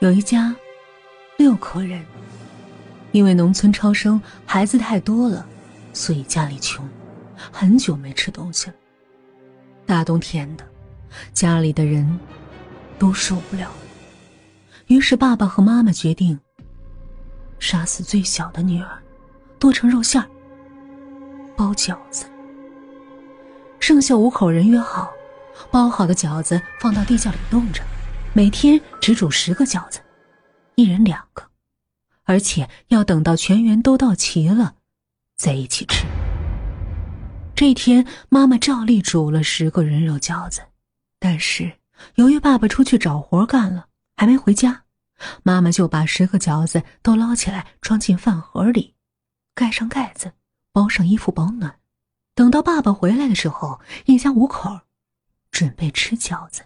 有一家六口人，因为农村超生，孩子太多了，所以家里穷，很久没吃东西了。大冬天的，家里的人都受不了。于是爸爸和妈妈决定杀死最小的女儿，剁成肉馅儿包饺子。剩下五口人约好，包好的饺子放到地窖里冻着。每天只煮十个饺子，一人两个，而且要等到全员都到齐了，再一起吃。这一天，妈妈照例煮了十个人肉饺子，但是由于爸爸出去找活干了，还没回家，妈妈就把十个饺子都捞起来，装进饭盒里，盖上盖子，包上衣服保暖。等到爸爸回来的时候，一家五口准备吃饺子。